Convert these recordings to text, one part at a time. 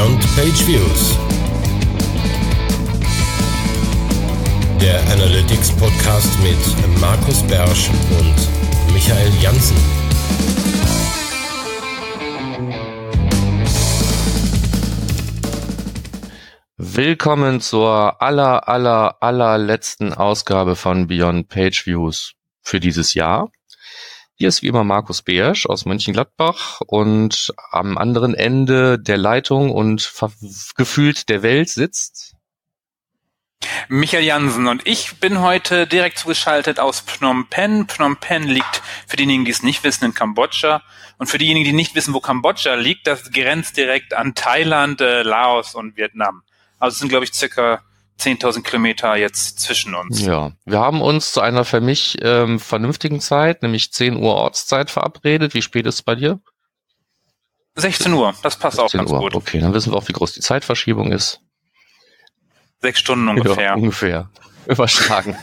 Beyond Page Views. Der Analytics Podcast mit Markus Bersch und Michael Janssen. Willkommen zur aller, aller, allerletzten Ausgabe von Beyond Page Views für dieses Jahr. Hier ist wie immer Markus Beersch aus Mönchengladbach und am anderen Ende der Leitung und gefühlt der Welt sitzt Michael Jansen und ich bin heute direkt zugeschaltet aus Phnom Penh. Phnom Penh liegt für diejenigen, die es nicht wissen, in Kambodscha. Und für diejenigen, die nicht wissen, wo Kambodscha liegt, das grenzt direkt an Thailand, äh, Laos und Vietnam. Also es sind, glaube ich, circa 10.000 Kilometer jetzt zwischen uns. Ja, wir haben uns zu einer für mich ähm, vernünftigen Zeit, nämlich 10 Uhr Ortszeit verabredet. Wie spät ist es bei dir? 16 Uhr, das passt auch ganz Uhr. gut. Okay, dann wissen wir auch, wie groß die Zeitverschiebung ist. Sechs Stunden ungefähr. Ja, ungefähr. Überschlagen.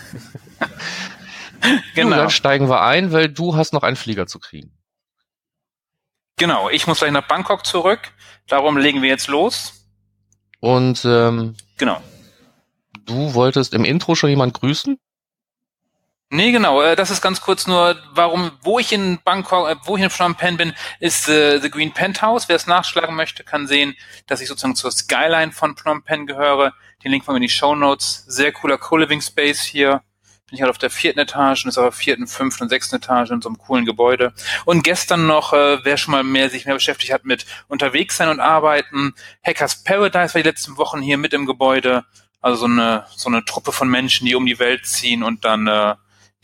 genau. dann steigen wir ein, weil du hast noch einen Flieger zu kriegen. Genau, ich muss gleich nach Bangkok zurück. Darum legen wir jetzt los. Und ähm, genau. Du wolltest im Intro schon jemand grüßen? Nee, genau. Äh, das ist ganz kurz nur, warum, wo ich in Bangkok, äh, wo ich in Phnom Penh bin, ist äh, The Green Penthouse. Wer es nachschlagen möchte, kann sehen, dass ich sozusagen zur Skyline von Phnom Penh gehöre. Den Link von mir in die Show Notes. Sehr cooler Co-Living Space hier. Bin ich halt auf der vierten Etage und ist auf der vierten, fünften und sechsten Etage in so einem coolen Gebäude. Und gestern noch, äh, wer schon mal mehr sich mehr beschäftigt hat mit unterwegs sein und arbeiten, Hackers Paradise war die letzten Wochen hier mit im Gebäude. Also so eine, so eine Truppe von Menschen, die um die Welt ziehen und dann äh,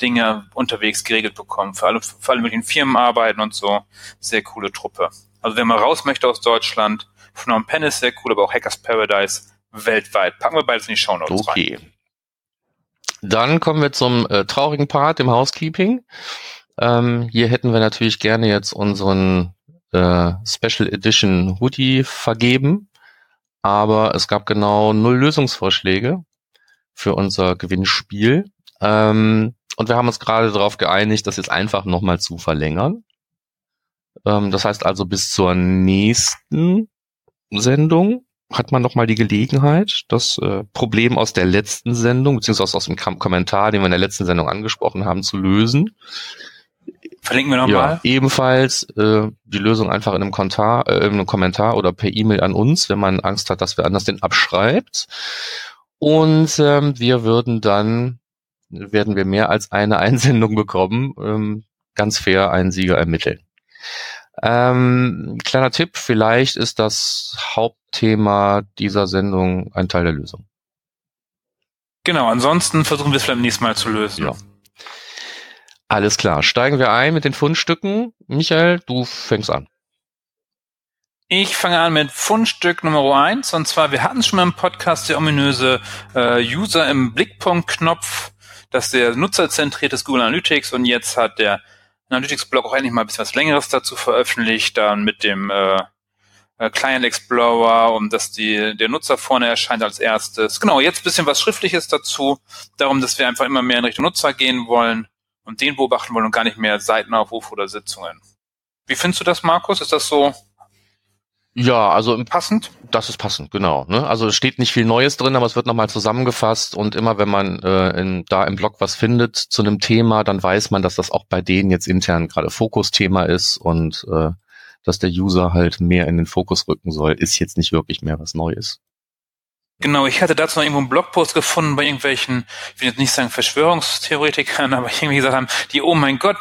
Dinge unterwegs geregelt bekommen. Für alle, für alle möglichen Firmen arbeiten und so. Sehr coole Truppe. Also wer mal raus möchte aus Deutschland, Phnom Penh ist sehr cool, aber auch Hackers Paradise weltweit. Packen wir beides in die Show Notes okay. rein. Dann kommen wir zum äh, traurigen Part, dem Housekeeping. Ähm, hier hätten wir natürlich gerne jetzt unseren äh, Special Edition Hoodie vergeben, aber es gab genau null Lösungsvorschläge für unser Gewinnspiel. Ähm, und wir haben uns gerade darauf geeinigt, das jetzt einfach nochmal zu verlängern. Ähm, das heißt also bis zur nächsten Sendung hat man nochmal die Gelegenheit, das äh, Problem aus der letzten Sendung, beziehungsweise aus dem Kom Kommentar, den wir in der letzten Sendung angesprochen haben, zu lösen. Verlinken wir nochmal. Ja, ebenfalls äh, die Lösung einfach in einem, Kontar, äh, in einem Kommentar oder per E-Mail an uns, wenn man Angst hat, dass wir anders den abschreibt. Und ähm, wir würden dann, werden wir mehr als eine Einsendung bekommen, ähm, ganz fair einen Sieger ermitteln. Ähm, kleiner Tipp, vielleicht ist das Hauptthema dieser Sendung ein Teil der Lösung. Genau, ansonsten versuchen wir es vielleicht nächstes Mal zu lösen. Ja. Alles klar, steigen wir ein mit den Fundstücken. Michael, du fängst an. Ich fange an mit Fundstück Nummer eins. Und zwar, wir hatten schon mal im Podcast der ominöse äh, User im Blickpunkt-Knopf, das der nutzerzentriert ist Google Analytics. Und jetzt hat der Analytics-Blog auch endlich mal ein bisschen was Längeres dazu veröffentlicht, dann mit dem äh, äh, Client Explorer, um dass die, der Nutzer vorne erscheint als erstes. Genau, jetzt ein bisschen was Schriftliches dazu, darum, dass wir einfach immer mehr in Richtung Nutzer gehen wollen und den beobachten wollen und gar nicht mehr Seitenaufruf oder Sitzungen. Wie findest du das, Markus? Ist das so ja, also passend. Das ist passend, genau. Ne? Also es steht nicht viel Neues drin, aber es wird nochmal zusammengefasst und immer wenn man äh, in, da im Blog was findet zu einem Thema, dann weiß man, dass das auch bei denen jetzt intern gerade Fokusthema ist und äh, dass der User halt mehr in den Fokus rücken soll, ist jetzt nicht wirklich mehr was Neues. Genau, ich hatte dazu noch irgendwo einen Blogpost gefunden bei irgendwelchen, ich will jetzt nicht sagen Verschwörungstheoretikern, aber irgendwie gesagt haben, die, oh mein Gott,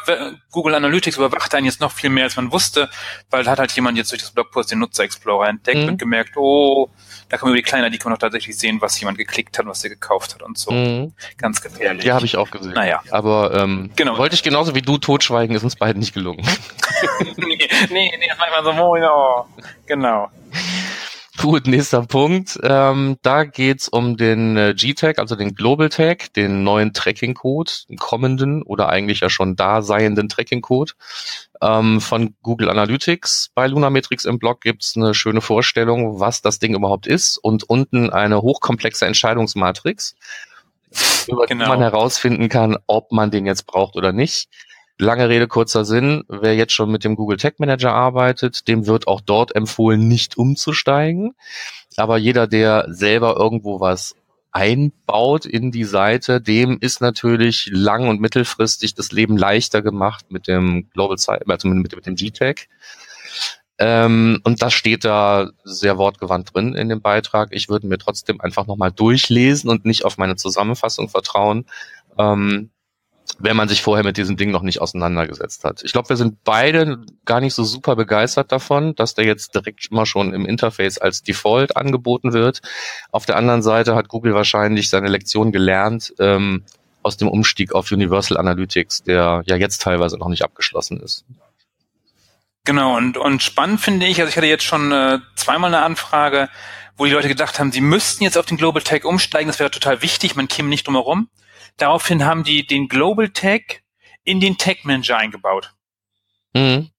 Google Analytics überwacht einen jetzt noch viel mehr, als man wusste, weil da hat halt jemand jetzt durch das Blogpost den Nutzer Explorer entdeckt mhm. und gemerkt, oh, da kann man über die kleinen Icon noch tatsächlich sehen, was jemand geklickt hat, was er gekauft hat und so. Mhm. Ganz gefährlich. Ja, habe ich auch gesehen. Naja. Aber ähm, genau. wollte ich genauso wie du totschweigen, ist uns beiden nicht gelungen. nee, nee, nee, manchmal so, oh, genau. Gut, nächster Punkt. Ähm, da geht's um den äh, G-Tag, also den Global Tag, den neuen Tracking-Code, den kommenden oder eigentlich ja schon da seienden Tracking-Code ähm, von Google Analytics. Bei Lunametrics im Blog gibt's eine schöne Vorstellung, was das Ding überhaupt ist und unten eine hochkomplexe Entscheidungsmatrix, über genau. die man herausfinden kann, ob man den jetzt braucht oder nicht. Lange Rede, kurzer Sinn. Wer jetzt schon mit dem Google Tag Manager arbeitet, dem wird auch dort empfohlen, nicht umzusteigen. Aber jeder, der selber irgendwo was einbaut in die Seite, dem ist natürlich lang- und mittelfristig das Leben leichter gemacht mit dem Global Site, also mit, mit dem G-Tag. Ähm, und das steht da sehr wortgewandt drin in dem Beitrag. Ich würde mir trotzdem einfach nochmal durchlesen und nicht auf meine Zusammenfassung vertrauen, ähm, wenn man sich vorher mit diesem Ding noch nicht auseinandergesetzt hat. Ich glaube, wir sind beide gar nicht so super begeistert davon, dass der jetzt direkt immer schon im Interface als Default angeboten wird. Auf der anderen Seite hat Google wahrscheinlich seine Lektion gelernt ähm, aus dem Umstieg auf Universal Analytics, der ja jetzt teilweise noch nicht abgeschlossen ist. Genau, und, und spannend finde ich, also ich hatte jetzt schon äh, zweimal eine Anfrage, wo die Leute gedacht haben, sie müssten jetzt auf den Global Tag umsteigen, das wäre total wichtig, man käme nicht drum herum. Daraufhin haben die den Global Tag in den Tag Manager eingebaut. Mhm.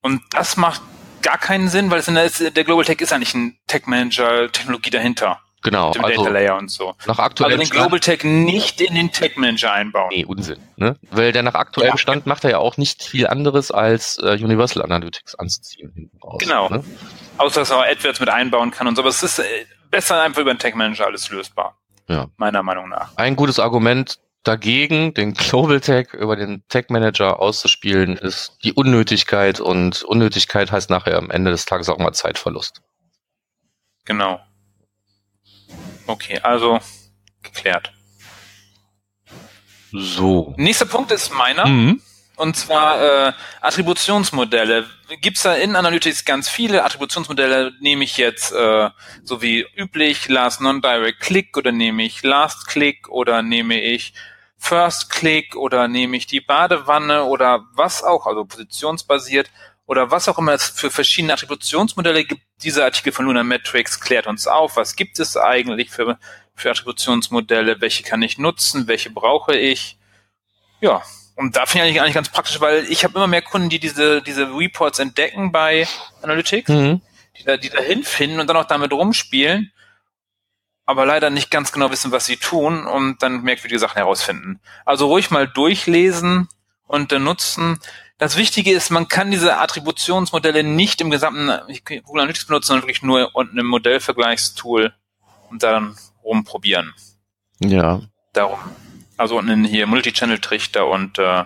Und das macht gar keinen Sinn, weil der, der Global Tag ist eigentlich ein Tag Manager Technologie dahinter. Genau. Mit dem also Data Layer und so. Nach aktuellem also den Global Tag nicht in den Tag Manager einbauen. Nee, Unsinn. Ne? Weil der nach aktuellem ja. Stand macht er ja auch nicht viel anderes als äh, Universal Analytics anzuziehen. Hinten raus, genau. Ne? Außer dass er auch AdWords mit einbauen kann und so. Aber es ist äh, besser einfach über den Tag Manager alles lösbar. Ja. Meiner Meinung nach. Ein gutes Argument dagegen, den Global Tag über den Tag Manager auszuspielen, ist die Unnötigkeit und Unnötigkeit heißt nachher am Ende des Tages auch mal Zeitverlust. Genau. Okay, also geklärt. So. Nächster Punkt ist meiner. Mhm. Und zwar äh, Attributionsmodelle. Gibt's da in Analytics ganz viele Attributionsmodelle? Nehme ich jetzt äh, so wie üblich Last Non-Direct Click oder nehme ich Last Click oder nehme ich First Click oder nehme ich die Badewanne oder was auch, also positionsbasiert oder was auch immer es für verschiedene Attributionsmodelle gibt. Dieser Artikel von Luna Metrics klärt uns auf, was gibt es eigentlich für, für Attributionsmodelle, welche kann ich nutzen, welche brauche ich. Ja, und da finde ich eigentlich ganz praktisch, weil ich habe immer mehr Kunden, die diese, diese Reports entdecken bei Analytics, mhm. die, da, die da hinfinden und dann auch damit rumspielen, aber leider nicht ganz genau wissen, was sie tun und dann merkwürdige Sachen herausfinden. Also ruhig mal durchlesen und äh, nutzen. Das Wichtige ist, man kann diese Attributionsmodelle nicht im gesamten Google Analytics benutzen, sondern wirklich nur unten im Modellvergleichstool und dann rumprobieren. Ja. Darum. Also unten hier Multichannel-Trichter und äh,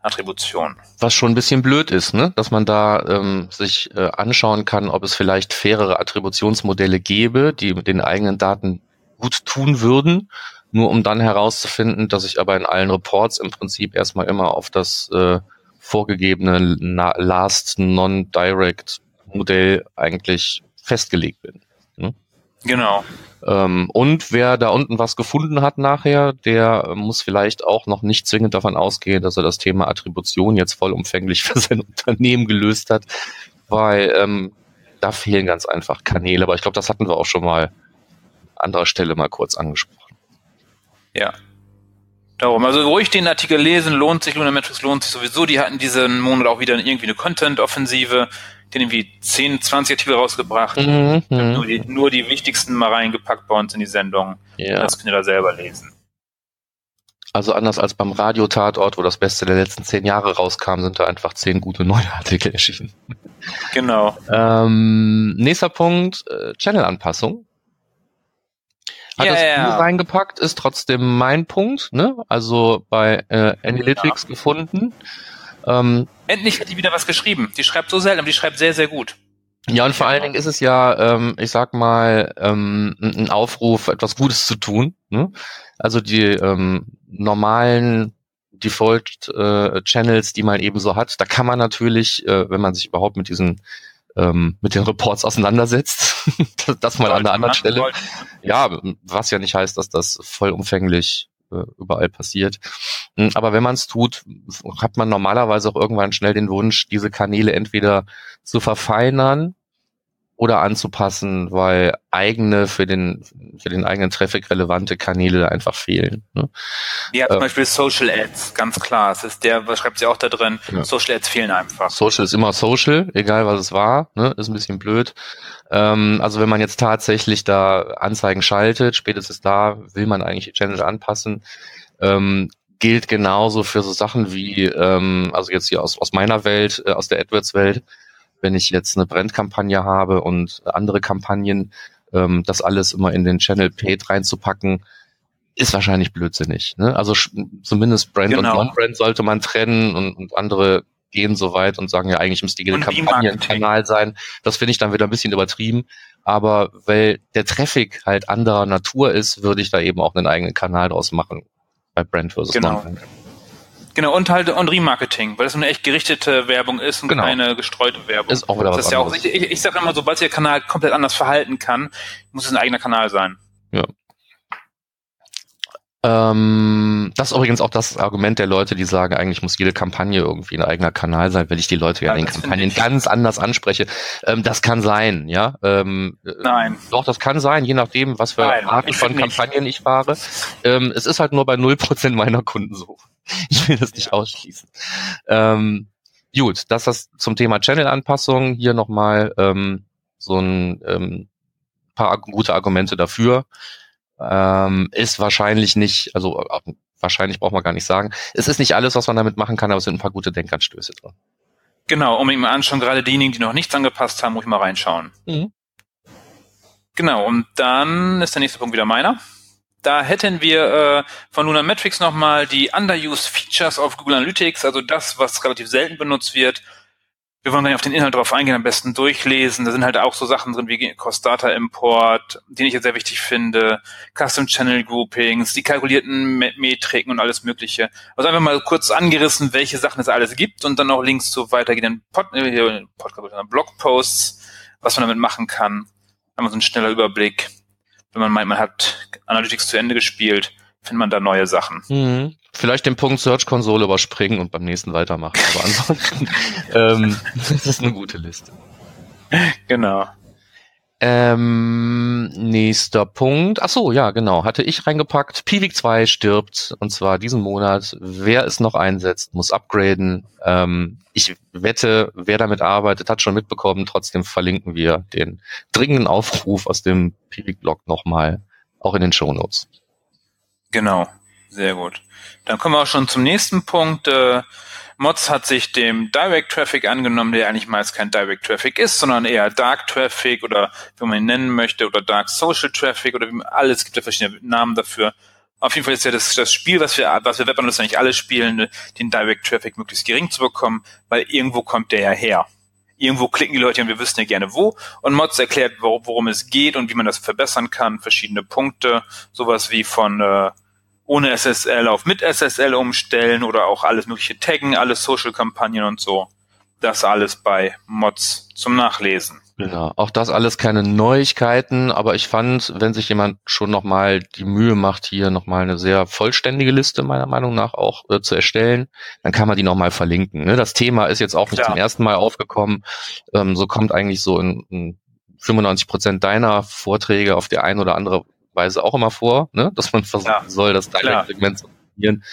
Attribution. Was schon ein bisschen blöd ist, ne? dass man da ähm, sich äh, anschauen kann, ob es vielleicht fairere Attributionsmodelle gäbe, die mit den eigenen Daten gut tun würden, nur um dann herauszufinden, dass ich aber in allen Reports im Prinzip erstmal immer auf das äh, vorgegebene Last Non-Direct Modell eigentlich festgelegt bin. Ne? Genau. Ähm, und wer da unten was gefunden hat nachher, der muss vielleicht auch noch nicht zwingend davon ausgehen, dass er das Thema Attribution jetzt vollumfänglich für sein Unternehmen gelöst hat, weil ähm, da fehlen ganz einfach Kanäle. Aber ich glaube, das hatten wir auch schon mal an anderer Stelle mal kurz angesprochen. Ja. Darum, also ruhig den Artikel lesen, lohnt sich, Lunametrics lohnt sich sowieso. Die hatten diesen Monat auch wieder irgendwie eine Content-Offensive den irgendwie 10, 20 Artikel rausgebracht. Mhm, mhm, nur, die, nur die wichtigsten mal reingepackt bei uns in die Sendung. Ja. Das könnt ihr da selber lesen. Also anders als beim Radio-Tatort, wo das Beste der letzten zehn Jahre rauskam, sind da einfach zehn gute neue Artikel erschienen. Genau. Ähm, nächster Punkt, äh, Channel-Anpassung. Hat yeah, das yeah. reingepackt, ist trotzdem mein Punkt, ne? Also bei äh, Analytics ja. gefunden. Ähm, Endlich hat die wieder was geschrieben. Die schreibt so selten, aber die schreibt sehr, sehr gut. Ja, und vor allen Dingen ist es ja, ähm, ich sag mal, ähm, ein Aufruf, etwas Gutes zu tun. Ne? Also die ähm, normalen Default-Channels, äh, die man eben so hat, da kann man natürlich, äh, wenn man sich überhaupt mit diesen ähm, mit den Reports auseinandersetzt, das mal an der anderen Stelle. Ja, was ja nicht heißt, dass das vollumfänglich überall passiert. Hm, aber wenn man es tut, hat man normalerweise auch irgendwann schnell den Wunsch, diese Kanäle entweder zu verfeinern oder anzupassen, weil eigene für den für den eigenen Traffic relevante Kanäle einfach fehlen. Ne? Ja, zum äh, Beispiel Social Ads, ganz klar. Es ist der, was schreibt sie auch da drin? Ja. Social Ads fehlen einfach. Social ist immer Social, egal was es war, ne? ist ein bisschen blöd. Ähm, also wenn man jetzt tatsächlich da Anzeigen schaltet, spätestens da will man eigentlich die Channel anpassen. Ähm, gilt genauso für so Sachen wie, ähm, also jetzt hier aus, aus meiner Welt, äh, aus der AdWords-Welt, wenn ich jetzt eine Brandkampagne habe und andere Kampagnen, ähm, das alles immer in den Channel Paid reinzupacken, ist wahrscheinlich blödsinnig. Ne? Also zumindest Brand genau. und Non-Brand sollte man trennen und, und andere gehen so weit und sagen ja eigentlich müsste jede Kampagne ein Kanal sein. Das finde ich dann wieder ein bisschen übertrieben. Aber weil der Traffic halt anderer Natur ist, würde ich da eben auch einen eigenen Kanal draus machen bei Brand versus genau. Non-Brand. Genau, und halt und Remarketing, weil das eine echt gerichtete Werbung ist und genau. keine gestreute Werbung. Ist auch wieder was das ist ja auch, ich, ich, ich sage immer, sobald sich der Kanal komplett anders verhalten kann, muss es ein eigener Kanal sein. Ja. Ähm, das ist übrigens auch das Argument der Leute, die sagen, eigentlich muss jede Kampagne irgendwie ein eigener Kanal sein, weil ich die Leute ja, in den Kampagnen ganz anders anspreche. Ähm, das kann sein, ja. Ähm, Nein. Doch, das kann sein, je nachdem, was für Nein, Arten von Kampagnen nicht. ich fahre. Ähm, es ist halt nur bei 0% meiner Kunden so. Ich will das nicht ja. ausschließen. Ähm, gut, das ist zum Thema Channel-Anpassung. Hier nochmal ähm, so ein ähm, paar gute Argumente dafür ähm, ist wahrscheinlich nicht, also äh, wahrscheinlich braucht man gar nicht sagen. Es ist nicht alles, was man damit machen kann, aber es sind ein paar gute Denkanstöße drin. Genau, um ihn mal anschauen, gerade diejenigen, die noch nichts angepasst haben, muss ich mal reinschauen. Mhm. Genau, und dann ist der nächste Punkt wieder meiner. Da hätten wir äh, von Luna Metrics nochmal die Underused Features auf Google Analytics, also das, was relativ selten benutzt wird wir wollen nicht auf den Inhalt drauf eingehen, am besten durchlesen. Da sind halt auch so Sachen drin wie Cost-Data Import, den ich jetzt sehr wichtig finde, Custom Channel Groupings, die kalkulierten Metriken und alles Mögliche. Also einfach mal kurz angerissen, welche Sachen es alles gibt und dann auch Links zu weitergehenden Pod äh, Blogposts, was man damit machen kann. Einmal so ein schneller Überblick. Wenn man meint, man hat Analytics zu Ende gespielt, findet man da neue Sachen. Mhm. Vielleicht den Punkt Search Konsole überspringen und beim nächsten weitermachen. Aber ansonsten, ähm, das ist eine gute Liste. Genau. Ähm, nächster Punkt. Ach so, ja, genau. Hatte ich reingepackt. Pivik 2 stirbt und zwar diesen Monat. Wer es noch einsetzt, muss upgraden. Ähm, ich wette, wer damit arbeitet, hat schon mitbekommen. Trotzdem verlinken wir den dringenden Aufruf aus dem Pivik-Blog nochmal auch in den Show Notes. Genau, sehr gut. Dann kommen wir auch schon zum nächsten Punkt. Äh, Mods hat sich dem Direct Traffic angenommen, der eigentlich meist kein Direct Traffic ist, sondern eher Dark Traffic oder wie man ihn nennen möchte oder Dark Social Traffic oder wie, alles gibt ja verschiedene Namen dafür. Auf jeden Fall ist ja das, das Spiel, was wir, was wir Webanalysten eigentlich alle spielen, den Direct Traffic möglichst gering zu bekommen, weil irgendwo kommt der ja her. Irgendwo klicken die Leute und wir wissen ja gerne wo. Und Mods erklärt, worum es geht und wie man das verbessern kann, verschiedene Punkte, sowas wie von äh, ohne SSL auf mit SSL umstellen oder auch alles mögliche taggen, alle Social-Kampagnen und so. Das alles bei Mods zum Nachlesen. Ja, auch das alles keine Neuigkeiten, aber ich fand, wenn sich jemand schon nochmal die Mühe macht, hier nochmal eine sehr vollständige Liste meiner Meinung nach auch äh, zu erstellen, dann kann man die nochmal verlinken. Ne? Das Thema ist jetzt auch nicht ja. zum ersten Mal aufgekommen. Ähm, so kommt eigentlich so in, in 95 Prozent deiner Vorträge auf die eine oder andere Weise auch immer vor, ne? dass man versuchen ja, soll, das Direct-Segment zu optimieren.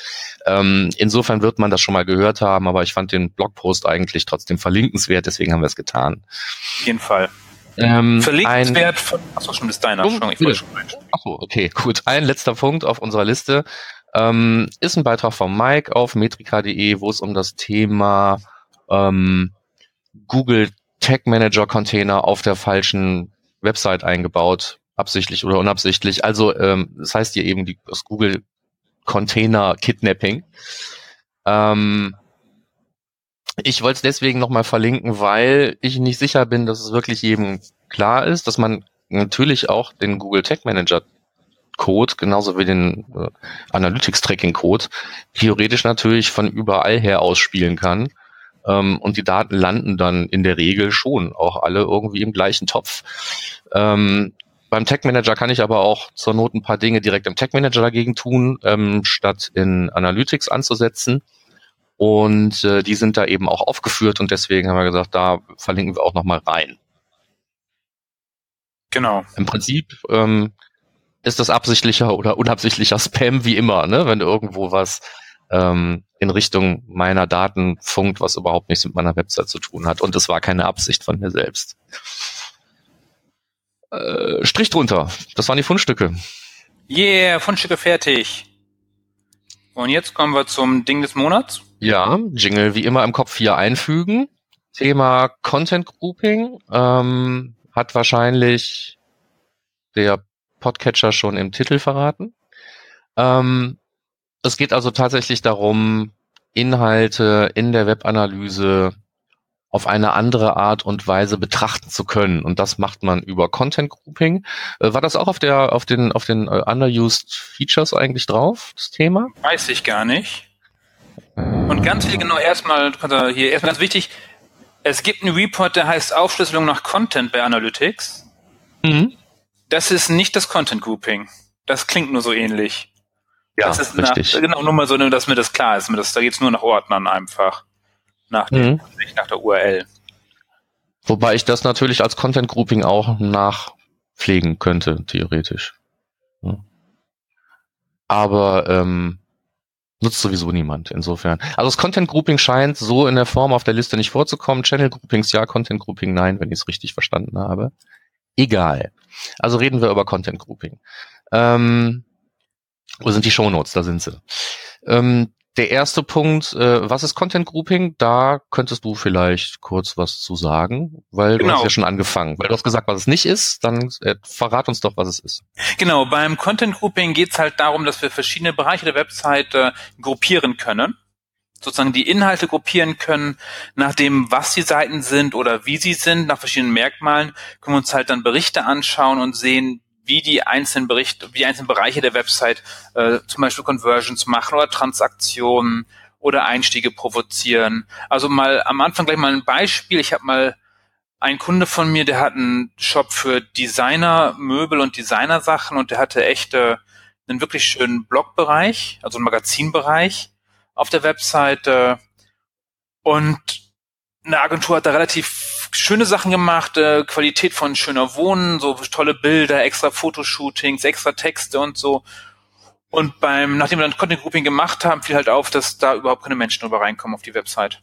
Ähm, insofern wird man das schon mal gehört haben, aber ich fand den Blogpost eigentlich trotzdem verlinkenswert, deswegen haben wir es getan. Auf jeden Fall. Ähm, Verlinkenswert von, achso, schon bis deiner. Um, ich schon achso, okay, gut. Ein letzter Punkt auf unserer Liste ähm, ist ein Beitrag von Mike auf metrika.de, wo es um das Thema ähm, Google Tag Manager Container auf der falschen Website eingebaut absichtlich oder unabsichtlich. Also ähm, das heißt hier eben die, das Google Container Kidnapping. Ähm, ich wollte es deswegen nochmal verlinken, weil ich nicht sicher bin, dass es wirklich jedem klar ist, dass man natürlich auch den Google Tag Manager Code, genauso wie den äh, Analytics Tracking Code, theoretisch natürlich von überall her ausspielen kann. Ähm, und die Daten landen dann in der Regel schon auch alle irgendwie im gleichen Topf. Ähm, beim Tech Manager kann ich aber auch zur Not ein paar Dinge direkt im Tech Manager dagegen tun, ähm, statt in Analytics anzusetzen. Und äh, die sind da eben auch aufgeführt und deswegen haben wir gesagt, da verlinken wir auch nochmal rein. Genau. Im Prinzip ähm, ist das absichtlicher oder unabsichtlicher Spam wie immer, ne? wenn irgendwo was ähm, in Richtung meiner Daten funkt, was überhaupt nichts mit meiner Website zu tun hat. Und es war keine Absicht von mir selbst. Äh, Strich drunter. Das waren die Fundstücke. Yeah, Fundstücke fertig. Und jetzt kommen wir zum Ding des Monats. Ja, Jingle wie immer im Kopf hier einfügen. Thema Content Grouping ähm, hat wahrscheinlich der Podcatcher schon im Titel verraten. Ähm, es geht also tatsächlich darum, Inhalte in der Webanalyse auf eine andere Art und Weise betrachten zu können. Und das macht man über Content Grouping. Äh, war das auch auf der, auf den, auf den uh, Underused Features eigentlich drauf, das Thema? Weiß ich gar nicht. Und ganz viel genau erstmal, hier erstmal ganz wichtig, es gibt einen Report, der heißt Aufschlüsselung nach Content bei Analytics. Mhm. Das ist nicht das Content Grouping. Das klingt nur so ähnlich. Ja, das ist richtig. Nach, genau, nur mal so, dass mir das klar ist. Das, da geht's nur nach Ordnern einfach. Nach, dem, mhm. nach der URL. Wobei ich das natürlich als Content Grouping auch nachpflegen könnte, theoretisch. Aber ähm, nutzt sowieso niemand, insofern. Also das Content Grouping scheint so in der Form auf der Liste nicht vorzukommen. Channel Groupings ja, Content Grouping nein, wenn ich es richtig verstanden habe. Egal. Also reden wir über Content Grouping. Ähm, wo sind die Shownotes? Da sind sie. Ähm, der erste Punkt, äh, was ist Content Grouping? Da könntest du vielleicht kurz was zu sagen, weil genau. du hast ja schon angefangen. Weil du hast gesagt, was es nicht ist, dann äh, verrat uns doch, was es ist. Genau, beim Content Grouping geht es halt darum, dass wir verschiedene Bereiche der Website äh, gruppieren können sozusagen die Inhalte gruppieren können, nach dem, was die Seiten sind oder wie sie sind, nach verschiedenen Merkmalen, können wir uns halt dann Berichte anschauen und sehen, wie die einzelnen Berichte, wie die einzelnen Bereiche der Website äh, zum Beispiel Conversions machen oder Transaktionen oder Einstiege provozieren. Also mal am Anfang gleich mal ein Beispiel. Ich habe mal einen Kunde von mir, der hat einen Shop für Designer, Möbel und Designersachen und der hatte echt äh, einen wirklich schönen Blogbereich, also einen Magazinbereich auf der Webseite. Und eine Agentur hat da relativ schöne Sachen gemacht, äh, Qualität von schöner Wohnen, so tolle Bilder, extra Fotoshootings, extra Texte und so. Und beim, nachdem wir dann Content Grouping gemacht haben, fiel halt auf, dass da überhaupt keine Menschen über reinkommen auf die Website.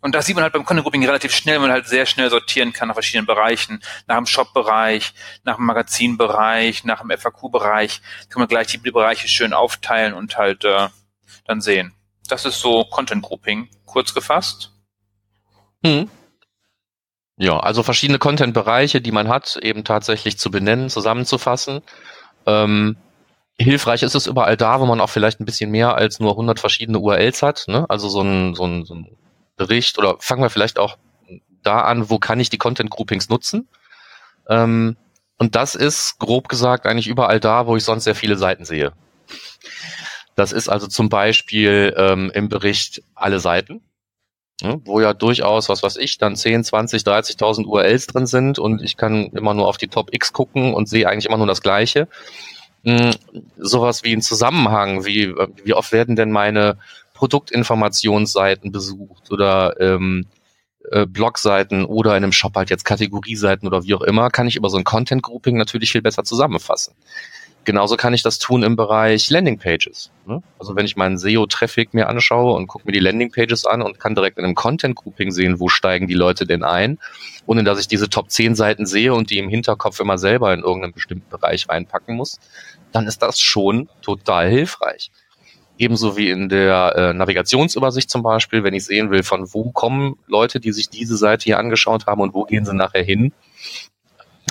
Und das sieht man halt beim Content Grouping relativ schnell, weil man halt sehr schnell sortieren kann nach verschiedenen Bereichen. Nach dem Shop-Bereich, nach dem Magazinbereich, nach dem FAQ-Bereich. Kann man gleich die Bereiche schön aufteilen und halt äh, dann sehen. Das ist so Content Grouping, kurz gefasst. Hm. Ja, also verschiedene Content-Bereiche, die man hat, eben tatsächlich zu benennen, zusammenzufassen. Ähm, hilfreich ist es überall da, wo man auch vielleicht ein bisschen mehr als nur 100 verschiedene URLs hat. Ne? Also so ein, so, ein, so ein Bericht oder fangen wir vielleicht auch da an, wo kann ich die Content-Groupings nutzen? Ähm, und das ist grob gesagt eigentlich überall da, wo ich sonst sehr viele Seiten sehe. Das ist also zum Beispiel ähm, im Bericht alle Seiten wo ja durchaus, was weiß ich, dann 10, 20, 30.000 URLs drin sind und ich kann immer nur auf die Top X gucken und sehe eigentlich immer nur das Gleiche. Hm, sowas wie ein Zusammenhang, wie, wie oft werden denn meine Produktinformationsseiten besucht oder ähm, äh, Blogseiten oder in einem Shop halt jetzt Kategorieseiten oder wie auch immer, kann ich über so ein Content Grouping natürlich viel besser zusammenfassen. Genauso kann ich das tun im Bereich Landingpages. Ne? Also wenn ich meinen SEO-Traffic mir anschaue und gucke mir die Landingpages an und kann direkt in einem Content-Grouping sehen, wo steigen die Leute denn ein, ohne dass ich diese Top 10 Seiten sehe und die im Hinterkopf immer selber in irgendeinen bestimmten Bereich reinpacken muss, dann ist das schon total hilfreich. Ebenso wie in der äh, Navigationsübersicht zum Beispiel, wenn ich sehen will, von wo kommen Leute, die sich diese Seite hier angeschaut haben und wo gehen sie nachher hin,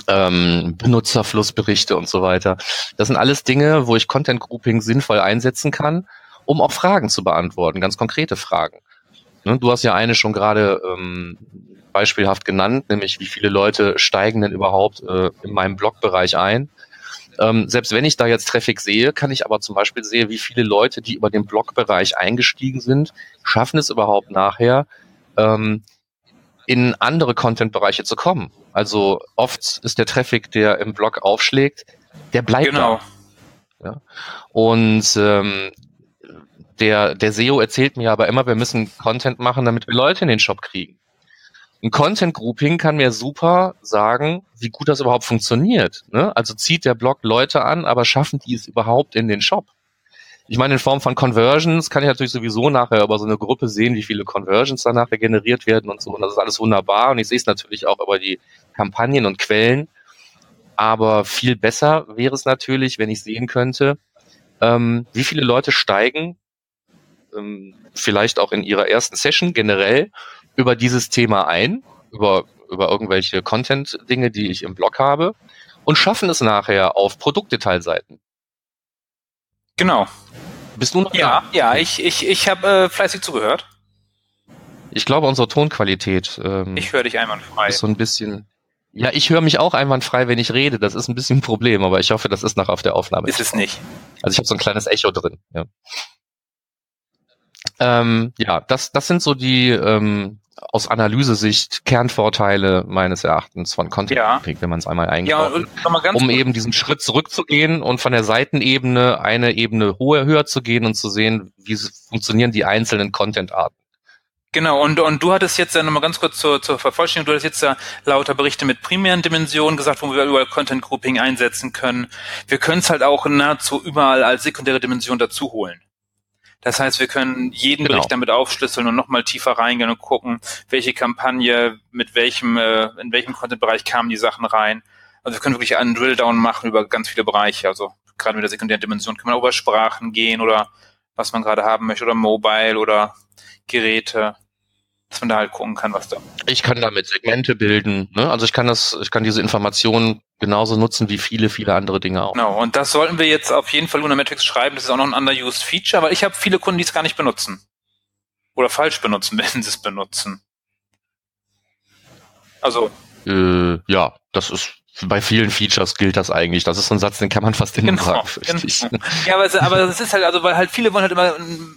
ähm, Benutzerflussberichte und so weiter. Das sind alles Dinge, wo ich Content Grouping sinnvoll einsetzen kann, um auch Fragen zu beantworten, ganz konkrete Fragen. Ne, du hast ja eine schon gerade ähm, beispielhaft genannt, nämlich wie viele Leute steigen denn überhaupt äh, in meinem Blogbereich ein. Ähm, selbst wenn ich da jetzt Traffic sehe, kann ich aber zum Beispiel sehen, wie viele Leute, die über den Blogbereich eingestiegen sind, schaffen es überhaupt nachher, ähm, in andere Content-Bereiche zu kommen. Also oft ist der Traffic, der im Blog aufschlägt, der bleibt genau. da. Ja? Und ähm, der, der SEO erzählt mir aber immer, wir müssen Content machen, damit wir Leute in den Shop kriegen. Ein Content Grouping kann mir super sagen, wie gut das überhaupt funktioniert. Ne? Also zieht der Blog Leute an, aber schaffen die es überhaupt in den Shop? Ich meine, in Form von Conversions kann ich natürlich sowieso nachher über so eine Gruppe sehen, wie viele Conversions dann nachher generiert werden und so. Und das ist alles wunderbar. Und ich sehe es natürlich auch über die Kampagnen und Quellen. Aber viel besser wäre es natürlich, wenn ich sehen könnte, ähm, wie viele Leute steigen ähm, vielleicht auch in ihrer ersten Session generell über dieses Thema ein, über, über irgendwelche Content-Dinge, die ich im Blog habe und schaffen es nachher auf Produktdetailseiten. Genau. Bist du noch Ja, da? ja, ich, ich, ich habe äh, fleißig zugehört. Ich glaube, unsere Tonqualität ähm, Ich höre dich einwandfrei. ist so ein bisschen. Ja, ich höre mich auch einwandfrei, wenn ich rede. Das ist ein bisschen ein Problem, aber ich hoffe, das ist nachher auf der Aufnahme. Ist es nicht. Also ich habe so ein kleines Echo drin. Ja, ähm, ja das, das sind so die ähm, aus Analysesicht Kernvorteile meines Erachtens von Content Ja. Wenn man es einmal Ja, eingebaut ganz um eben diesen Schritt zurückzugehen und von der Seitenebene eine Ebene hoher, höher zu gehen und zu sehen, wie funktionieren die einzelnen Content-Arten. Genau, und, und du hattest jetzt ja nochmal ganz kurz zur, zur Vervollständigung, du hattest jetzt ja lauter Berichte mit primären Dimensionen gesagt, wo wir überall Content Grouping einsetzen können. Wir können es halt auch nahezu überall als sekundäre Dimension dazu holen. Das heißt, wir können jeden Genau. Bericht damit aufschlüsseln und nochmal tiefer reingehen und gucken, welche Kampagne, mit welchem, äh, in welchem Content-Bereich kamen die Sachen rein. Also wir können wirklich einen Drill-Down machen über ganz viele Bereiche. Also gerade mit der sekundären Dimension kann man über Sprachen gehen oder was man gerade haben möchte oder Mobile oder Geräte, dass man da halt gucken kann, was da. Ich kann damit Segmente bilden, ne? Also ich kann das, ich kann diese Informationen genauso nutzen wie viele, viele andere Dinge auch. Genau. Und das sollten wir jetzt auf jeden Fall Lunametrics schreiben. Das ist auch noch ein underused Feature, weil ich habe viele Kunden, die es gar nicht benutzen. Oder falsch benutzen, wenn sie es benutzen. Also, Äh, ja, das ist bei vielen Features gilt das eigentlich. Das ist so ein Satz, den kann man fast immer Genau, sagen, genau. Ja, aber es, aber es ist halt, also weil halt viele wollen halt immer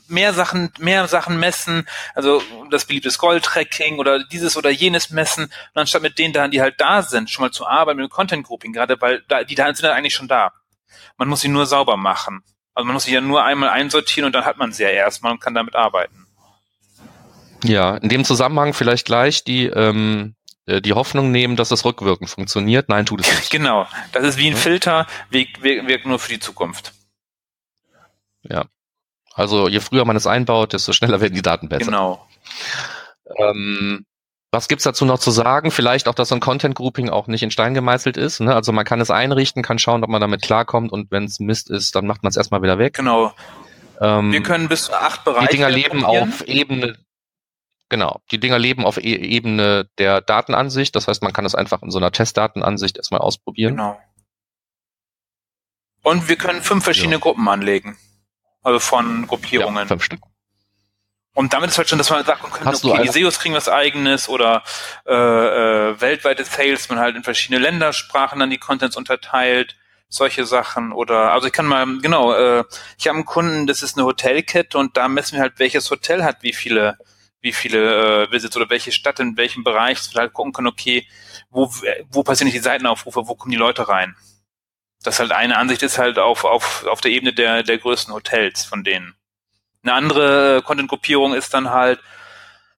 mehr Sachen, mehr Sachen messen, also das beliebte Scroll-Tracking oder dieses oder jenes messen, und anstatt mit denen da, die halt da sind, schon mal zu arbeiten mit dem Content-Grouping, gerade weil da, die da sind dann eigentlich schon da. Man muss sie nur sauber machen. Also man muss sie ja nur einmal einsortieren und dann hat man sie ja erstmal und kann damit arbeiten. Ja, in dem Zusammenhang vielleicht gleich die, ähm, äh, die Hoffnung nehmen, dass es rückwirkend funktioniert. Nein, tut es nicht. Genau. Das ist wie ein Filter, wirkt, wirkt, nur für die Zukunft. Also je früher man es einbaut, desto schneller werden die Daten besser. Genau. Ähm, was gibt's dazu noch zu sagen? Vielleicht auch, dass so ein Content Grouping auch nicht in Stein gemeißelt ist. Ne? Also man kann es einrichten, kann schauen, ob man damit klarkommt und wenn es Mist ist, dann macht man es erstmal wieder weg. Genau. Ähm, Wir können bis zu acht Bereiche. die Dinger leben auf Ebene, genau, die Dinger leben auf e Ebene der Datenansicht. Das heißt, man kann es einfach in so einer Testdatenansicht erstmal ausprobieren. Genau. Und wir können fünf verschiedene Ja. Gruppen anlegen. Also von Gruppierungen. Ja, fünf Stück. Und damit ist halt schon, dass man sagt, man könnte, Hast okay, die SEOs kriegen was eigenes oder äh, äh, weltweite Sales, man halt in verschiedene Ländersprachen dann die Contents unterteilt, solche Sachen. Oder also ich kann mal, genau, äh, ich habe einen Kunden, das ist eine Hotelkette und da messen wir halt, welches Hotel hat wie viele, wie viele äh, Visits oder welche Stadt in welchem Bereich, dass wir halt gucken können, okay, wo, wo passieren die Seitenaufrufe, wo kommen die Leute rein? Das halt eine Ansicht ist halt auf, auf, auf der Ebene der, der größten Hotels von denen. Eine andere Content-Gruppierung ist dann halt,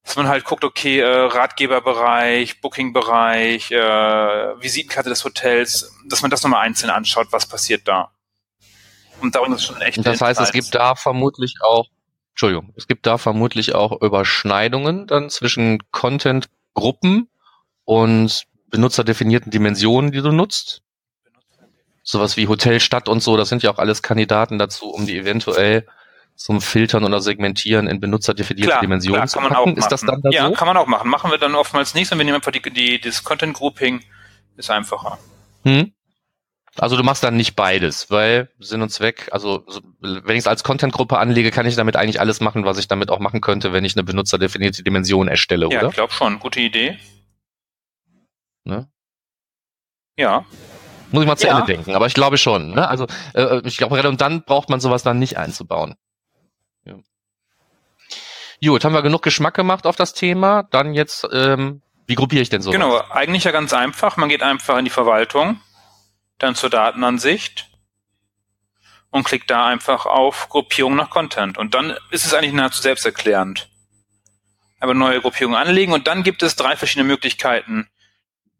dass man halt guckt, okay, äh, Ratgeberbereich, Booking-Bereich, äh, Visitenkarte des Hotels, dass man das nochmal einzeln anschaut, was passiert da. Und darum ist es schon echt. Das heißt, es gibt da vermutlich auch, Entschuldigung, es gibt da vermutlich auch Überschneidungen dann zwischen Content-Gruppen und benutzerdefinierten Dimensionen, die du nutzt. Sowas wie Hotel, Stadt und so, das sind ja auch alles Kandidaten dazu, um die eventuell zum Filtern oder Segmentieren in benutzerdefinierte klar, Dimensionen klar, zu kann man packen. auch Ist das machen. dann da Ja, so? kann man auch machen. Machen wir dann oftmals nicht, sondern wir nehmen einfach die, die, das Content-Grouping, ist einfacher. Hm? Also du machst dann nicht beides, weil Sinn und Zweck, also so, wenn ich es als Content-Gruppe anlege, kann ich damit eigentlich alles machen, was ich damit auch machen könnte, wenn ich eine benutzerdefinierte Dimension erstelle, Ja, oder? ich glaube schon. Gute Idee. Ne? Ja. Muss ich mal zu Ja. Ende denken, aber ich glaube schon. Ne? Also äh, ich glaube, redundant braucht man sowas dann nicht einzubauen. Ja. Gut, haben wir genug Geschmack gemacht auf das Thema. Dann jetzt, ähm, wie gruppiere ich denn so? Genau, eigentlich ja ganz einfach. Man geht einfach in die Verwaltung, dann zur Datenansicht und klickt da einfach auf Gruppierung nach Content. Und dann ist es eigentlich nahezu selbsterklärend. Aber neue Gruppierung anlegen und dann gibt es drei verschiedene Möglichkeiten,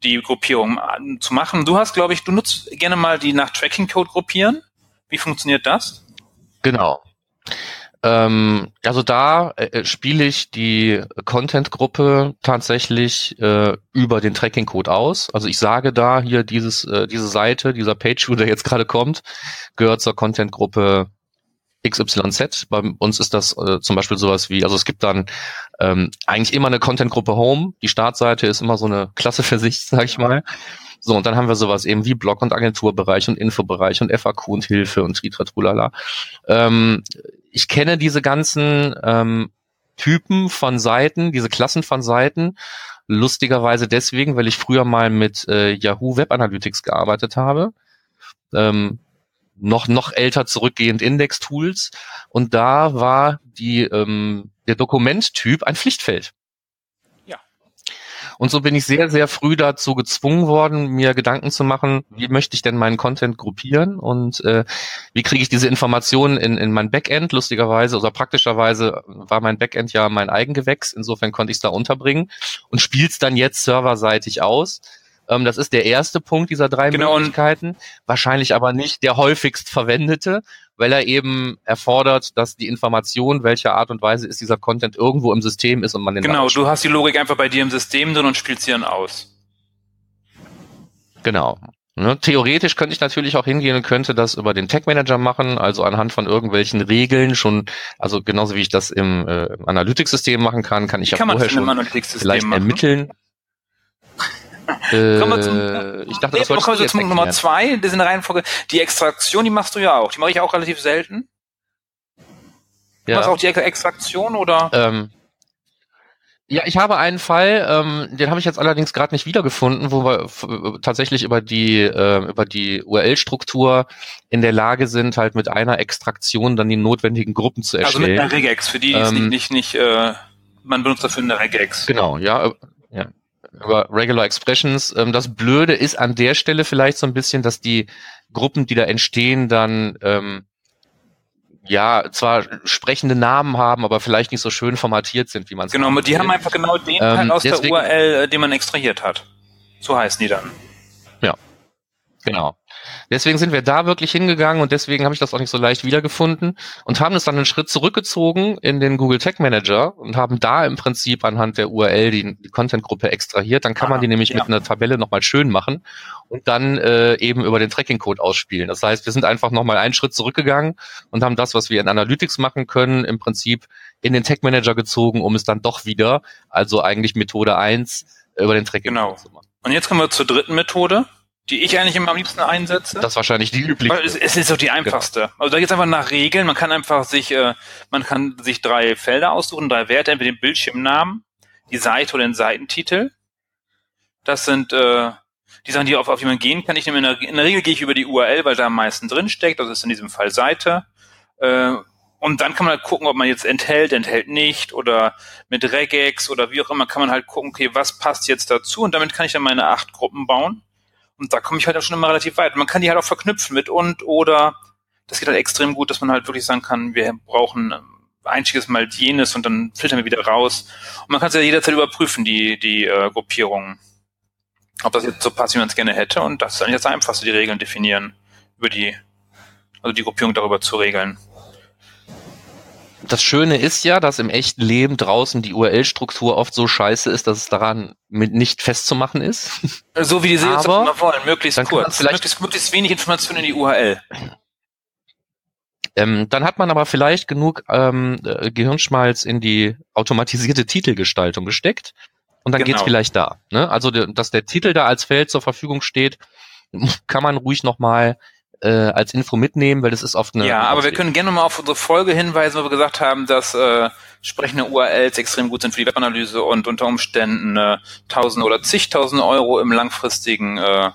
die Gruppierung zu machen. Du hast, glaube ich, du nutzt gerne mal die nach Tracking Code gruppieren. Wie funktioniert das? Genau. Ähm, also da äh, spiele ich die Content-Gruppe tatsächlich äh, über den Tracking-Code aus. Also ich sage da hier dieses, äh, diese Seite, dieser Page-View, der jetzt gerade kommt, gehört zur Content-Gruppe XYZ. Bei uns ist das äh, zum Beispiel sowas wie, also es gibt dann ähm, eigentlich immer eine Content-Gruppe Home. Die Startseite ist immer so eine Klasse für sich, sag ich mal. So, und dann haben wir sowas eben wie Blog- und Agenturbereich und Infobereich und FAQ und Hilfe und Tritratrulala. Ähm, ich kenne diese ganzen ähm, Typen von Seiten, diese Klassen von Seiten, lustigerweise deswegen, weil ich früher mal mit äh, Yahoo Web Analytics gearbeitet habe. Ähm, noch noch älter zurückgehend Index-Tools und da war die ähm, der Dokumenttyp ein Pflichtfeld. Und so bin ich sehr sehr früh dazu gezwungen worden, mir Gedanken zu machen, wie möchte ich denn meinen Content gruppieren und äh, wie kriege ich diese Informationen in in mein Backend. Lustigerweise oder praktischerweise war mein Backend ja mein Eigengewächs, insofern konnte ich es da unterbringen und spiel's dann jetzt serverseitig aus ähm, das ist der erste Punkt dieser drei Genau, Möglichkeiten. Wahrscheinlich aber nicht der häufigst verwendete, weil er eben erfordert, dass die Information, welcher Art und Weise ist dieser Content irgendwo im System ist und man den Genau, du hast die Logik einfach bei dir im System drin und spielst sie dann aus. Genau. Ne, theoretisch könnte ich natürlich auch hingehen und könnte das über den Tag Manager machen, also anhand von irgendwelchen Regeln schon, also genauso wie ich das im äh, Analytics-System machen kann, kann ich Wie ja kann man vorher schon vielleicht machen? ermitteln. Kommen wir zum, Äh, ich dachte, nee, das kommen wir jetzt zum Nummer zwei, das ist in der Reihenfolge. Die Extraktion, die machst du ja auch. Die mache ich auch relativ selten. Du machst auch die Ex- Extraktion oder? Ähm, ja, ich habe einen Fall, ähm, den habe ich jetzt allerdings gerade nicht wiedergefunden, wo wir tatsächlich über die äh, über die URL-Struktur in der Lage sind, halt mit einer Extraktion dann die notwendigen Gruppen zu Also mit erstellen. einer Regex, für die, die es Ähm, nicht, nicht, nicht äh, man benutzt dafür eine Regex. Genau, ja, äh, ja. Über Regular Expressions. Ähm, das Blöde ist an der Stelle vielleicht so ein bisschen, dass die Gruppen, die da entstehen, dann ähm, ja zwar sprechende Namen haben, aber vielleicht nicht so schön formatiert sind, wie man es Genau, die haben einfach genau den Ähm, Teil aus deswegen- der URL, äh, den man extrahiert hat. So heißen die dann. Genau. Deswegen sind wir da wirklich hingegangen und deswegen habe ich das auch nicht so leicht wiedergefunden und haben es dann einen Schritt zurückgezogen in den Google Tag Manager und haben da im Prinzip anhand der URL die, die Content-Gruppe extrahiert. Dann kann man Ah, die nämlich ja. mit einer Tabelle nochmal schön machen und dann äh, eben über den Tracking-Code ausspielen. Das heißt, wir sind einfach nochmal einen Schritt zurückgegangen und haben das, was wir in Analytics machen können, im Prinzip in den Tag Manager gezogen, um es dann doch wieder, also eigentlich Methode 1, über den Tracking-Code Genau. zu machen. Und jetzt kommen wir zur dritten Methode, die ich eigentlich immer am liebsten einsetze. Das ist wahrscheinlich die übliche. Es, es ist doch die einfachste. Also da geht's einfach nach Regeln. Man kann einfach sich, äh, man kann sich drei Felder aussuchen, drei Werte, entweder den Bildschirmnamen, die Seite oder den Seitentitel. Das sind äh, die Sachen, die auf, auf die man gehen kann. Ich nehme in der, in der Regel gehe ich über die URL, weil da am meisten drin steckt. Das ist in diesem Fall Seite. Äh, und dann kann man halt gucken, ob man jetzt enthält, enthält nicht oder mit Regex oder wie auch immer kann man halt gucken, okay, was passt jetzt dazu? Und damit kann ich dann meine acht Gruppen bauen. Und da komme ich halt auch schon immer relativ weit. Man kann die halt auch verknüpfen mit und oder das geht halt extrem gut, dass man halt wirklich sagen kann, wir brauchen ähm, einziges Mal jenes und dann filtern wir wieder raus. Und man kann es ja jederzeit überprüfen, die, die äh, Gruppierungen. Ob das jetzt so passt, wie man es gerne hätte. Und das ist eigentlich das Einfachste, die Regeln definieren. Über die, also die Gruppierung darüber zu regeln. Das Schöne ist ja, dass im echten Leben draußen die URL-Struktur oft so scheiße ist, dass es daran mit nicht festzumachen ist. So wie die das immer wollen, möglichst kurz. vielleicht- Möglichst, möglichst wenig Informationen in die URL. Ähm, dann hat man aber vielleicht genug ähm, äh, Gehirnschmalz in die automatisierte Titelgestaltung gesteckt und dann Genau. geht's vielleicht da. Ne? Also, dass der Titel da als Feld zur Verfügung steht, kann man ruhig nochmal äh, als Info mitnehmen, weil das ist oft eine. Ja, aber wir können gerne mal auf unsere Folge hinweisen, wo wir gesagt haben, dass äh, sprechende URLs extrem gut sind für die Webanalyse und unter Umständen äh, Tausende oder zigtausende Euro im langfristigen äh,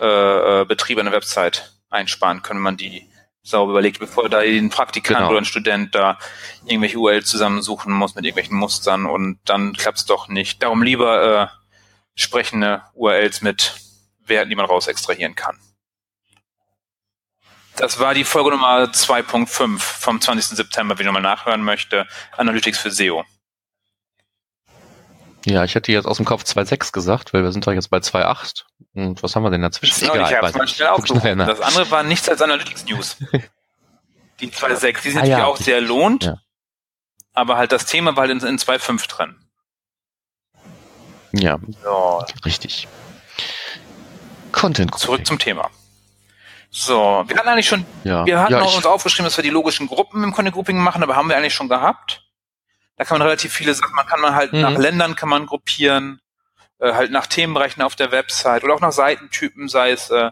äh, äh, Betrieb einer Website einsparen können, wenn man die sauber überlegt, bevor da ein Praktikant Genau. oder ein Student da irgendwelche URLs zusammensuchen muss mit irgendwelchen Mustern und dann klappt's doch nicht. Darum lieber äh, sprechende URLs mit Werten, die man raus extrahieren kann. Das war die Folge Nummer 2.5 vom 20. September, wie nochmal nachhören möchte. Analytics für SEO. Ja, ich hätte jetzt aus dem Kopf 2.6 gesagt, weil wir sind doch jetzt bei 2.8. Und was haben wir denn dazwischen? ich habe weiß mal schnell ich aufgerufen. Das andere war nichts als Analytics News. Die 2.6, die sind Ah, ja. natürlich auch sehr lohnt, Ja. aber halt das Thema war halt in, in 2.5 drin. Ja, So, richtig. Content zurück zum Thema. So, wir hatten eigentlich schon, Ja. wir hatten ja, auch uns aufgeschrieben, dass wir die logischen Gruppen im Content Grouping machen, aber haben wir eigentlich schon gehabt. Da kann man relativ viele Sachen, man kann man halt Mhm. nach Ländern kann man gruppieren, äh, halt nach Themenbereichen auf der Website oder auch nach Seitentypen, sei es äh,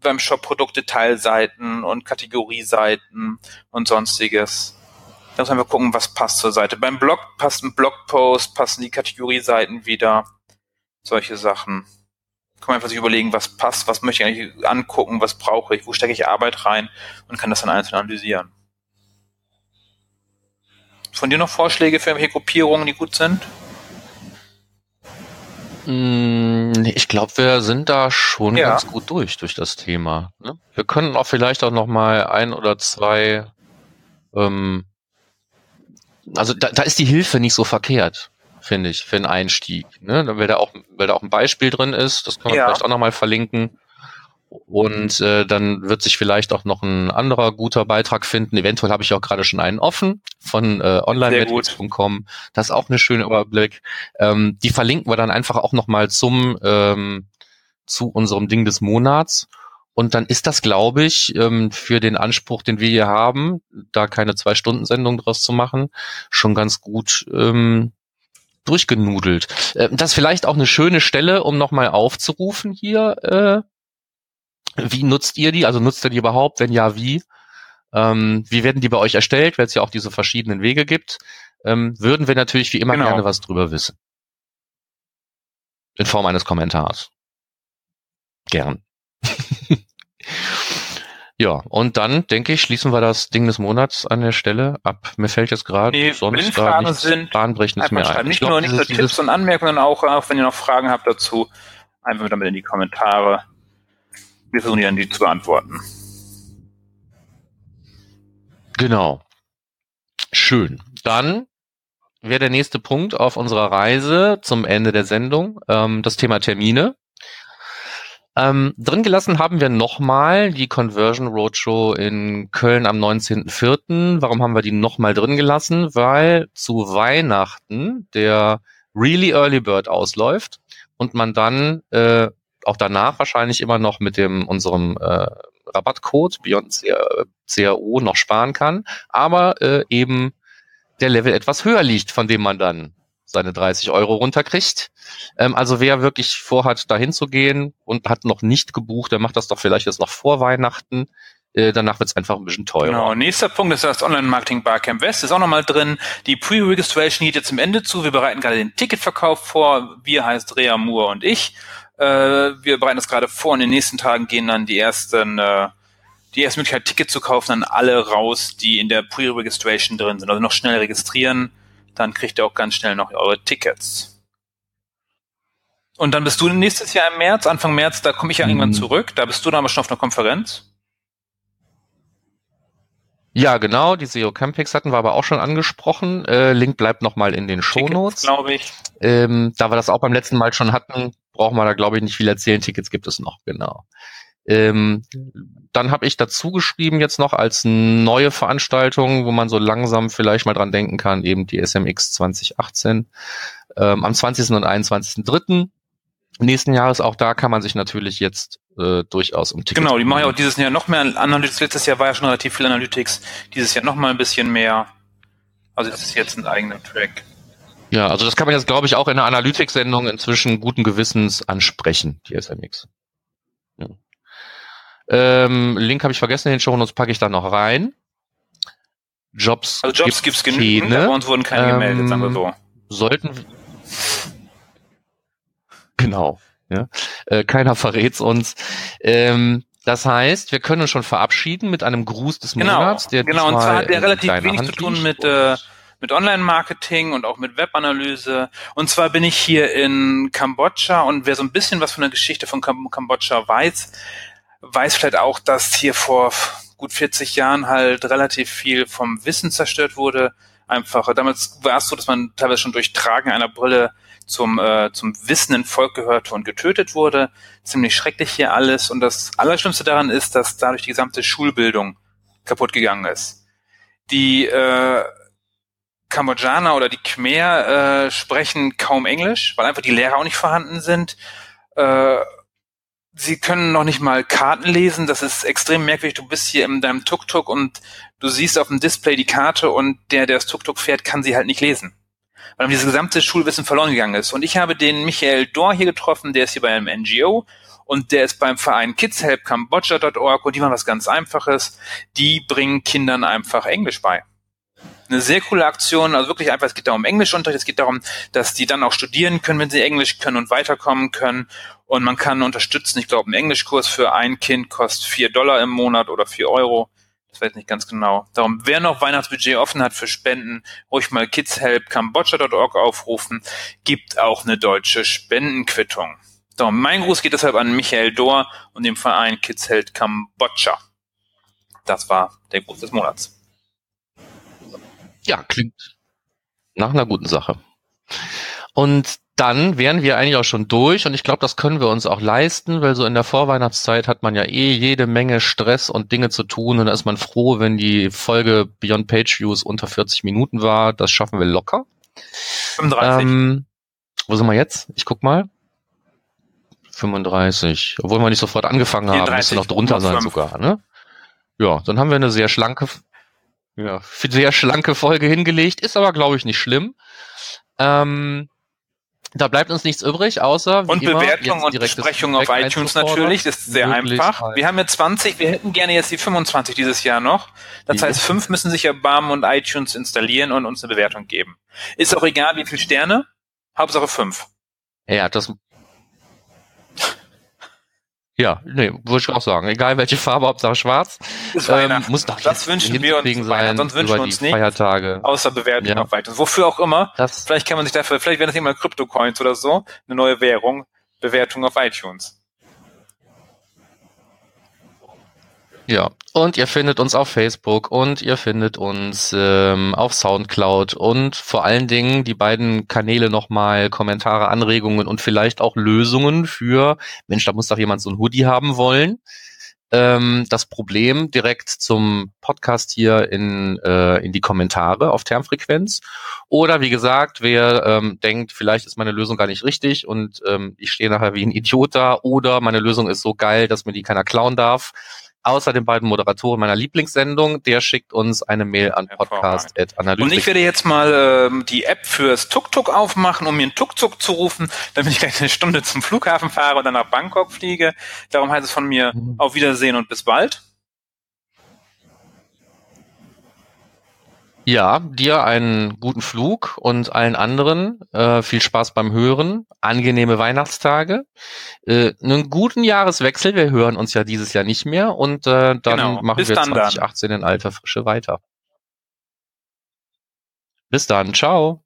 beim Shop Produktdetailseiten und Kategorieseiten und sonstiges. Da muss man einfach gucken, was passt zur Seite. Beim Blog passt ein Blogpost, passen die Kategorieseiten wieder. Solche Sachen. Kann man einfach sich überlegen, was passt, was möchte ich eigentlich angucken, was brauche ich, wo stecke ich Arbeit rein und kann das dann einzeln analysieren. Von dir noch Vorschläge für irgendwelche Gruppierungen, die gut sind? nee, ich glaube, wir sind da schon Ja. ganz gut durch, durch das Thema. Ne? Wir können auch vielleicht auch noch mal ein oder zwei, ähm, also da, da ist die Hilfe nicht so verkehrt, finde ich, für einen Einstieg. Ne? Weil da auch, weil da auch ein Beispiel drin ist, das kann man Ja. vielleicht auch noch mal verlinken. Und äh, dann wird sich vielleicht auch noch ein anderer guter Beitrag finden. Eventuell habe ich auch gerade schon einen offen von äh, onlinemetrics.com. Das ist auch eine schöne Überblick. Ähm, die verlinken wir dann einfach auch noch mal zum ähm, zu unserem Ding des Monats. Und dann ist das, glaube ich, ähm, für den Anspruch, den wir hier haben, da keine Zwei-Stunden-Sendung draus zu machen, schon ganz gut ähm, durchgenudelt. Ähm, das ist vielleicht auch eine schöne Stelle, um nochmal aufzurufen hier. Äh, wie nutzt ihr die? Also nutzt ihr die überhaupt? Wenn ja, wie? Ähm, wie werden die bei euch erstellt, weil es ja auch diese verschiedenen Wege gibt? Ähm, würden wir natürlich wie immer Genau. gerne was drüber wissen. In Form eines Kommentars. Gern. ja, und dann, denke ich, schließen wir das Ding des Monats an der Stelle ab. Mir fällt jetzt gerade Nee, sonst Fragen nichts sind, Bahnbrechendes Einfach mehr ein. Ich Nicht glaub, nur, nicht nur Tipps und Anmerkungen, auch, auch, wenn ihr noch Fragen habt dazu, einfach damit in die Kommentare. Wir versuchen dann die zu beantworten. Genau. Schön. Dann wäre der nächste Punkt auf unserer Reise zum Ende der Sendung ähm, das Thema Termine. Ähm, drin gelassen haben wir nochmal die Conversion Roadshow in Köln am 19.04. Warum haben wir die nochmal drin gelassen? Weil zu Weihnachten der Really Early Bird ausläuft und man dann äh, auch danach wahrscheinlich immer noch mit dem unserem äh, Rabattcode Beyond CAO noch sparen kann, aber äh, eben der Level etwas höher liegt, von dem man dann seine 30 Euro runterkriegt. Ähm, also wer wirklich vorhat, dahin zu gehen und hat noch nicht gebucht, der macht das doch vielleicht jetzt noch vor Weihnachten. Äh, danach wird es einfach ein bisschen teurer. Genau. Nächster Punkt ist das Online-Marketing Barcamp West. Ist auch nochmal drin. Die Pre-Registration geht jetzt zum Ende zu. Wir bereiten gerade den Ticketverkauf vor. Wir heißt Rea Moore und ich. Äh, wir bereiten das gerade vor in den nächsten Tagen gehen dann die ersten, äh, die erste Möglichkeit, Ticket zu kaufen, dann alle raus, die in der Pre-Registration drin sind. Also noch schnell registrieren, dann kriegt ihr auch ganz schnell noch eure Tickets. Und dann bist du nächstes Jahr im März, Anfang März, da komme ich ja Mhm. irgendwann zurück. Da bist du dann aber schon auf einer Konferenz. Ja, genau, die SEO Campix hatten wir aber auch schon angesprochen. Äh, Link bleibt nochmal in den Shownotes. glaube ich. Ähm, da wir das auch beim letzten Mal schon hatten, brauchen wir da, glaube ich, nicht viel erzählen. Tickets gibt es noch, genau. Ähm, dann habe ich dazu geschrieben jetzt noch als neue Veranstaltung, wo man so langsam vielleicht mal dran denken kann, eben die SMX 2018 ähm, am 20. und 21.3. nächsten Jahres. Auch da kann man sich natürlich jetzt äh, durchaus um Tickets Genau, die machen ja auch dieses Jahr noch mehr Analytics. Letztes Jahr war ja schon relativ viel Analytics. Dieses Jahr noch mal ein bisschen mehr. Also das ist jetzt ein eigener Track. Ja, also das kann man jetzt, glaube ich, auch in der Analytics-Sendung inzwischen guten Gewissens ansprechen, die SMX. Ähm, Link habe ich vergessen, in den Shownotes packe ich da noch rein. Jobs, Also Jobs gibt's genügend, keine. aber uns wurden keine Ähm, gemeldet, sagen wir so. sollten genau ja äh, keiner verrät's uns ähm, das heißt wir können uns schon verabschieden mit einem Gruß des Genau, Monats der genau. Und zwar hat der relativ wenig Hand zu tun mit, äh, mit Online-Marketing und auch mit Webanalyse. Und zwar bin ich hier in Kambodscha und wer so ein bisschen was von der Geschichte von Kam Kambodscha weiß, weiß vielleicht auch, dass hier vor gut 40 Jahren halt relativ viel vom Wissen zerstört wurde. Einfach, damals war es so, dass man teilweise schon durch Tragen einer Brille zum, äh, zum wissenden Volk gehörte und getötet wurde. Ziemlich schrecklich hier alles. Und das Allerschlimmste daran ist, dass dadurch die gesamte Schulbildung kaputt gegangen ist. Die äh, Kambodschaner oder die Khmer äh, sprechen kaum Englisch, weil einfach die Lehrer auch nicht vorhanden sind. Äh, sie können noch nicht mal Karten lesen. Das ist extrem merkwürdig. Du bist hier in deinem Tuk-Tuk und du siehst auf dem Display die Karte und der, der das Tuk-Tuk fährt, kann sie halt nicht lesen. Weil dieses gesamte Schulwissen verloren gegangen ist. Und ich habe den Michael Dor hier getroffen, der ist hier bei einem NGO und der ist beim Verein kidshelpcambodscha.org und die machen was ganz Einfaches. Die bringen Kindern einfach Englisch bei eine sehr coole Aktion, also wirklich einfach, es geht darum Englischunterricht, es geht darum, dass die dann auch studieren können, wenn sie Englisch können und weiterkommen können und man kann unterstützen, ich glaube, ein Englischkurs für ein Kind kostet vier Dollar im Monat oder vier Euro, das weiß ich nicht ganz genau. Darum, wer noch Weihnachtsbudget offen hat für Spenden, ruhig mal kidshelpcambodscha.org aufrufen, gibt auch eine deutsche Spendenquittung. So, mein Gruß geht deshalb an Michael Dohr und dem Verein Kids Help Kambodscha. Das war der Gruß des Monats. Ja, klingt nach einer guten Sache. Und dann wären wir eigentlich auch schon durch und ich glaube, das können wir uns auch leisten, weil so in der Vorweihnachtszeit hat man ja eh jede Menge Stress und Dinge zu tun und da ist man froh, wenn die Folge Beyond Page Views unter 40 Minuten war. Das schaffen wir locker. 35. Ähm, wo sind wir jetzt? Ich guck mal. 35. Obwohl wir nicht sofort angefangen haben, müsste noch drunter sein sogar, ne? Ja, dann haben wir eine sehr schlanke, ja, sehr schlanke Folge hingelegt, ist aber, glaube ich, nicht schlimm. Ähm, da bleibt uns nichts übrig, außer und immer, Bewertung und Besprechung auf iTunes natürlich. Das ist sehr einfach. Halt. Wir haben ja 20, wir hätten gerne jetzt die 25 dieses Jahr noch. Das heißt, fünf müssen sich erbarmen und iTunes installieren und uns eine Bewertung geben. Ist auch egal, wie viele Sterne. Hauptsache fünf. Ja, das ja, nee, würde ich auch sagen. Egal welche Farbe, Hauptsache schwarz. Ähm, muss doch das wünschen wir uns sein, sonst wünschen wir uns nicht. Feiertage. Außer Bewertung ja. auf weiter. Wofür auch immer. Das vielleicht kann man sich dafür, vielleicht werden das immer Krypto-Coins oder so, eine neue Währung, Bewertung auf iTunes. Ja, und ihr findet uns auf Facebook und ihr findet uns ähm, auf Soundcloud und vor allen Dingen die beiden Kanäle nochmal Kommentare, Anregungen und vielleicht auch Lösungen für, Mensch, da muss doch jemand so ein Hoodie haben wollen. Ähm, das Problem direkt zum Podcast hier in, äh, in die Kommentare auf Termfrequenz. Oder wie gesagt, wer ähm, denkt, vielleicht ist meine Lösung gar nicht richtig und ähm, ich stehe nachher wie ein Idiot da oder meine Lösung ist so geil, dass mir die keiner klauen darf außer den beiden Moderatoren meiner Lieblingssendung, der schickt uns eine Mail an podcast.analytik. Und ich werde jetzt mal ähm, die App fürs Tuk-Tuk aufmachen, um mir einen Tuk-Tuk zu rufen, damit ich gleich eine Stunde zum Flughafen fahre und dann nach Bangkok fliege. Darum heißt es von mir mhm. auf Wiedersehen und bis bald. Ja, dir einen guten Flug und allen anderen äh, viel Spaß beim Hören, angenehme Weihnachtstage, äh, einen guten Jahreswechsel. Wir hören uns ja dieses Jahr nicht mehr und äh, dann genau. machen Bis wir dann 2018 dann. in alter Frische weiter. Bis dann, ciao.